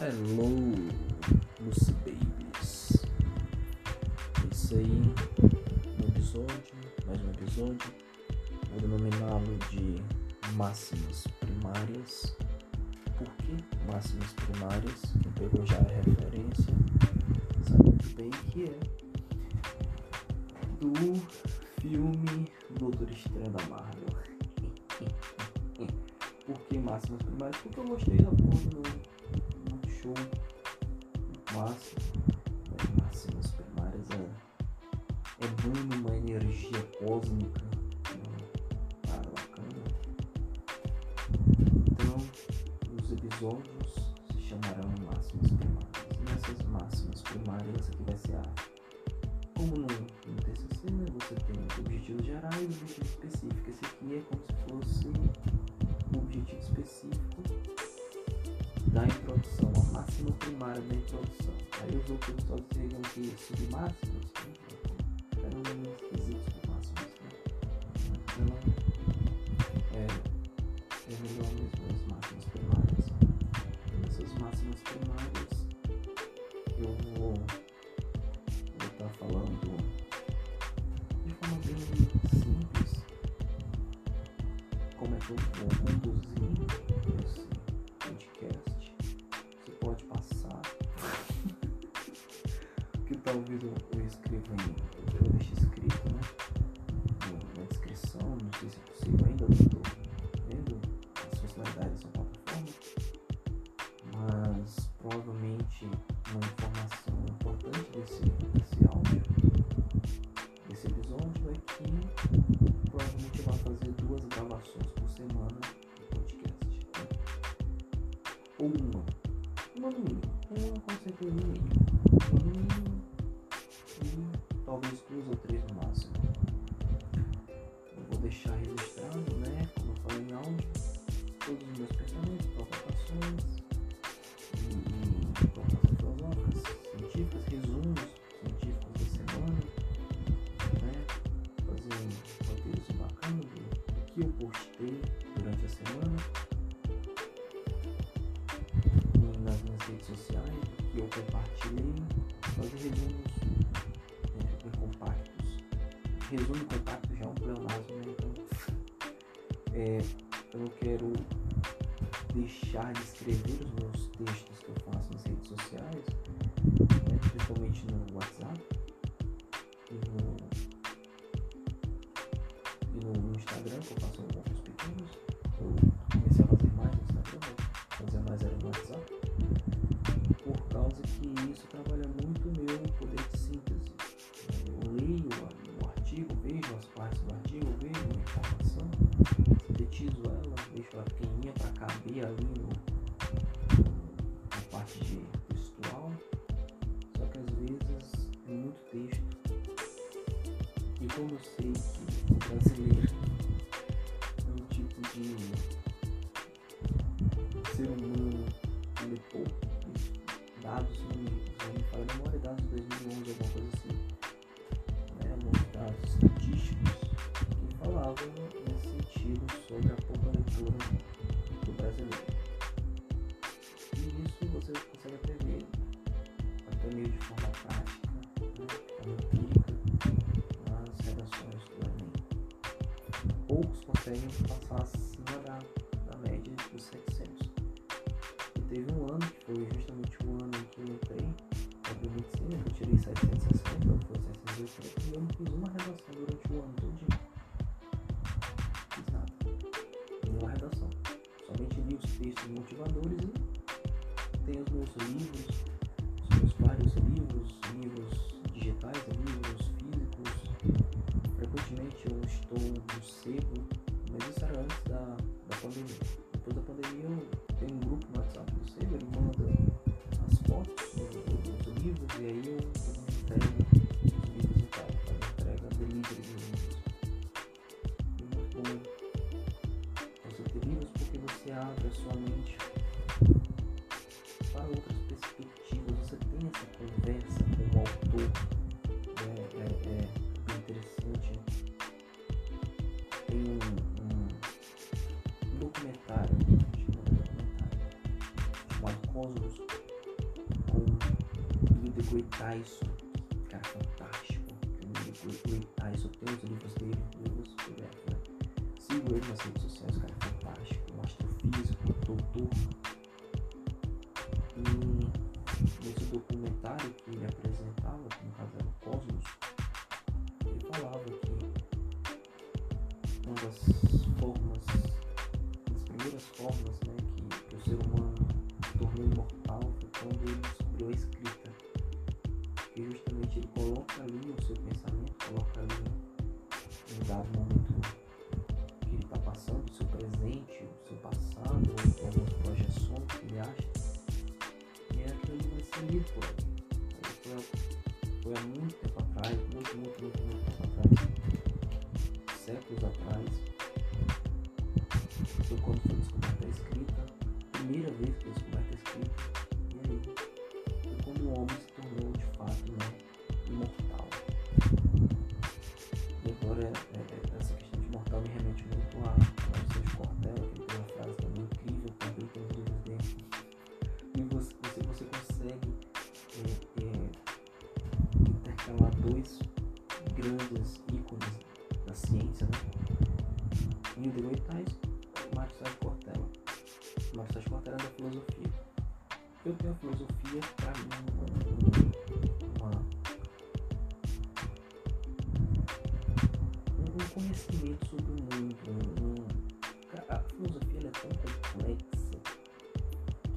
Hello, Lucy Babies. É isso aí, um episódio, mais um episódio. Vou denominá-lo de máximas primárias. Por que máximas primárias? Quem pegou já a referência, sabe muito bem que é do filme Doutor Estranho da Marvel. Por que máximas primárias? Porque eu gostei da porra do show máximo, né? máximas primárias é, é dando uma energia cósmica né? para bacana. Então os episódios se chamarão máximas primárias. E essas máximas primárias aqui vai ser a como no, no TCC, né, você tem objetivos gerais e objetivos específicos. Esse aqui é como se fosse um objetivo específico da introdução, a máxima primária da introdução. Aí os outros só seriam que submáximos, talvez eu, escreva em. Eu deixe escrito, né? Na descrição, não sei se é possível ainda, eu estou vendo as funcionalidades da plataforma. Mas provavelmente uma informação importante desse, desse áudio, desse episódio, é que provavelmente vai fazer duas gravações por semana do podcast. né? Ou uma. Uma no mínimo. Uma com certeza no mínimo. Uma no mínimo. Resumo compacto já é um pleonasmo, né? Então, é, eu não quero deixar de escrever os meus caber ali no, na parte de textual. Só que às vezes é muito texto. E como eu média dos 700. E teve um ano, que foi justamente o ano que eu entrei, para medicina, que eu tirei 760, ou foi 780, e eu não fiz uma redação durante o ano todo. Fiz nada. Nenhuma redação. Somente li os textos motivadores e tem os meus livros, os meus vários livros, livros digitais, livros físicos. Frequentemente eu estou no sebo, mas isso era antes da, da pandemia. Depois da pandemia famosos, o livro de Tyson, cara fantástico, o livro Tyson, tem uns livros dele, livros fotografias, né? sigo ele nas redes sociais, cara é fantástico, um astrofísico, doutor, e nesse documentário ali o seu pensamento, coloca ali em dado momento que ele está passando, o seu presente, o seu passado, ou algumas projeções que ele acha, e é aquilo vai lido por aí. Foi, foi há muito tempo atrás, muito, muito, muito, muito tempo atrás, séculos atrás, foi quando foi descoberta a escrita, primeira vez que foi descoberta a escrita, e aí foi quando o homem Tyson e Marcos Sérgio Cortella. Marcos Sérgio Cortella é da filosofia. Eu tenho a filosofia para mim uma, um, conhecimento sobre o mundo. A filosofia é tão complexa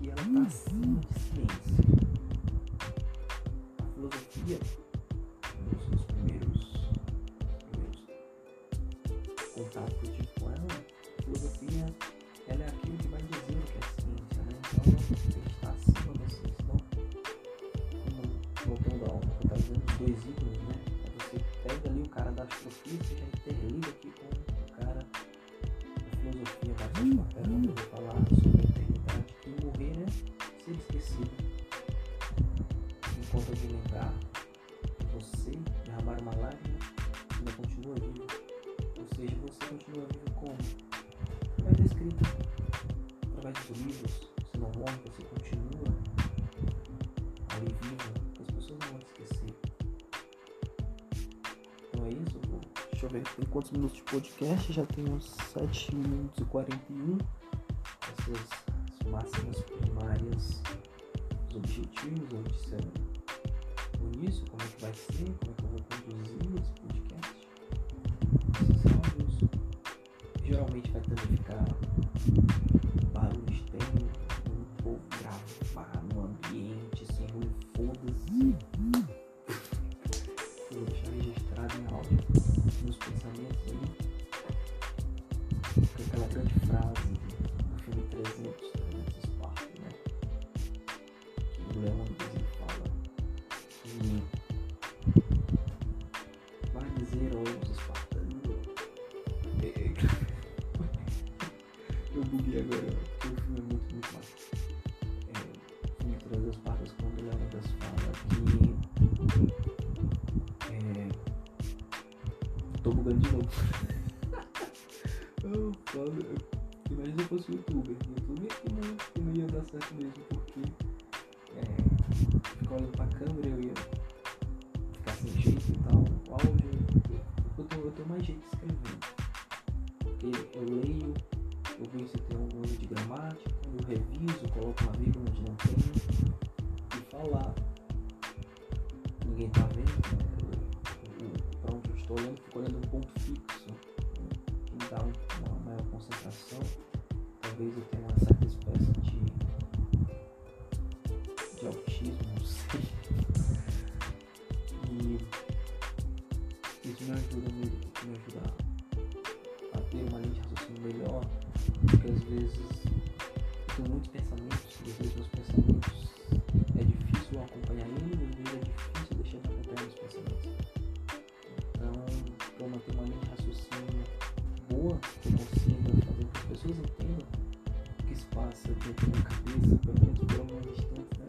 que ela está acima de ciência. Hum. falar sobre a eternidade, que morrer é ser esquecido. Enquanto alguém lembrar você derramar uma lágrima, ainda continua vivo. Ou seja, você continua vivo como? Através da escrita, através dos livros, você não morre, você continua ali vivo, as pessoas não vão te esquecer. Então é isso, vou... deixa eu ver tem quantos minutos de podcast, já tem uns 7 minutos e 41. Essas máximas primárias, os objetivos, eu disse o início, como é que vai ser, como é que eu vou conduzir esse podcast. Esses áudios geralmente vai também ficar barulho externo, Porque o filme é muito, muito massa. É, o filme 300 Espartas, quando o Leônidas fala que. É, tô bugando de novo. eu falo, imagina se eu fosse youtuber. Youtuber que não, que não ia dar certo mesmo, porque é, ficar olhando pra câmera eu ia ficar sem jeito e tal. O áudio, eu tenho, eu mais jeito escrevendo. Porque eu leio, eu vejo se eu reviso, coloco uma vírgula onde não tem. Que eu consiga fazer com que as pessoas entendam o que se passa dentro da minha cabeça, pelo menos por algum instante, né?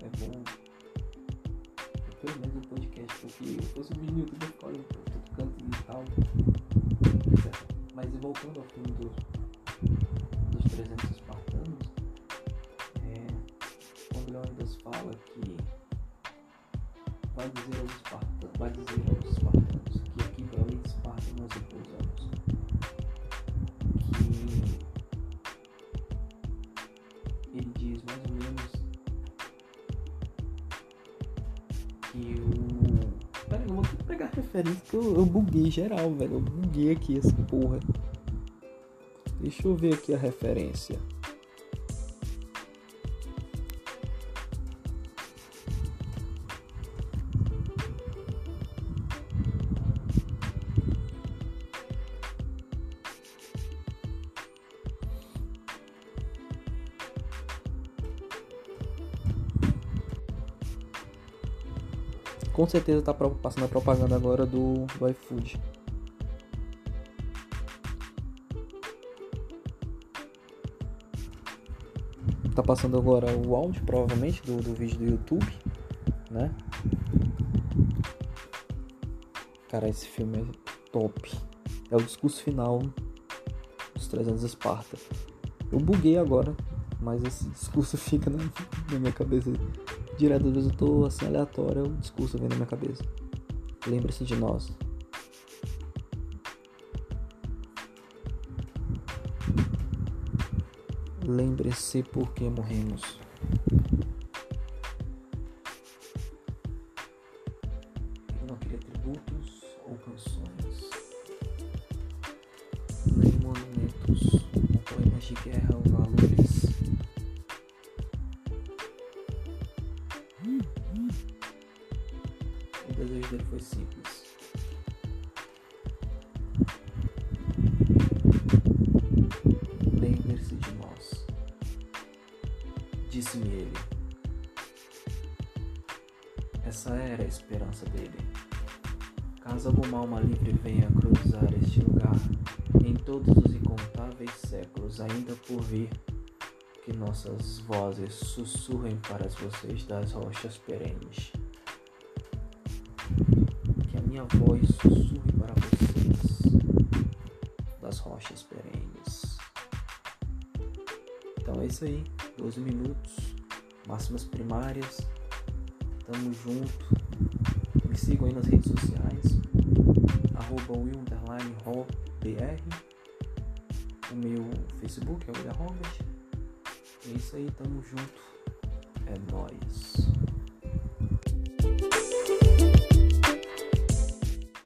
É bom. Pelo menos um podcast, porque se fosse vídeo no YouTube eu pra todo canto e tal. Mas voltando ao filme dos, dos 300 espartanos, é, quando Leônidas fala que vai dizer aos espartanos, vai dizer aos espartanos que aqui para além de Esparta nós repousamos. Ele diz mais ou menos que o. Pera eu vou pegar referência que eu, eu buguei geral, velho. Eu buguei aqui essa porra. Deixa eu ver aqui a referência. Certeza tá passando a propaganda agora do, do iFood. Tá passando agora o áudio, provavelmente, do, do vídeo do YouTube, né? Cara, esse filme é top. É o discurso final dos 300 Esparta. Eu buguei agora, mas esse discurso fica na, na minha cabeça direto, às vezes eu tô assim aleatório, o discurso vem na minha cabeça. Lembre-se de nós. Lembre-se por que morremos. Essa era a esperança dele. Caso alguma alma livre venha cruzar este lugar, em todos os incontáveis séculos ainda por vir, que nossas vozes sussurrem para vocês das rochas perenes. Que a minha voz sussurre para vocês das rochas perenes. Então é isso aí, 12 minutos, máximas primárias. Tamo junto. Me sigam aí nas redes sociais. Arroba will_br. O meu Facebook é William Robert. É isso aí, tamo junto. É nóis.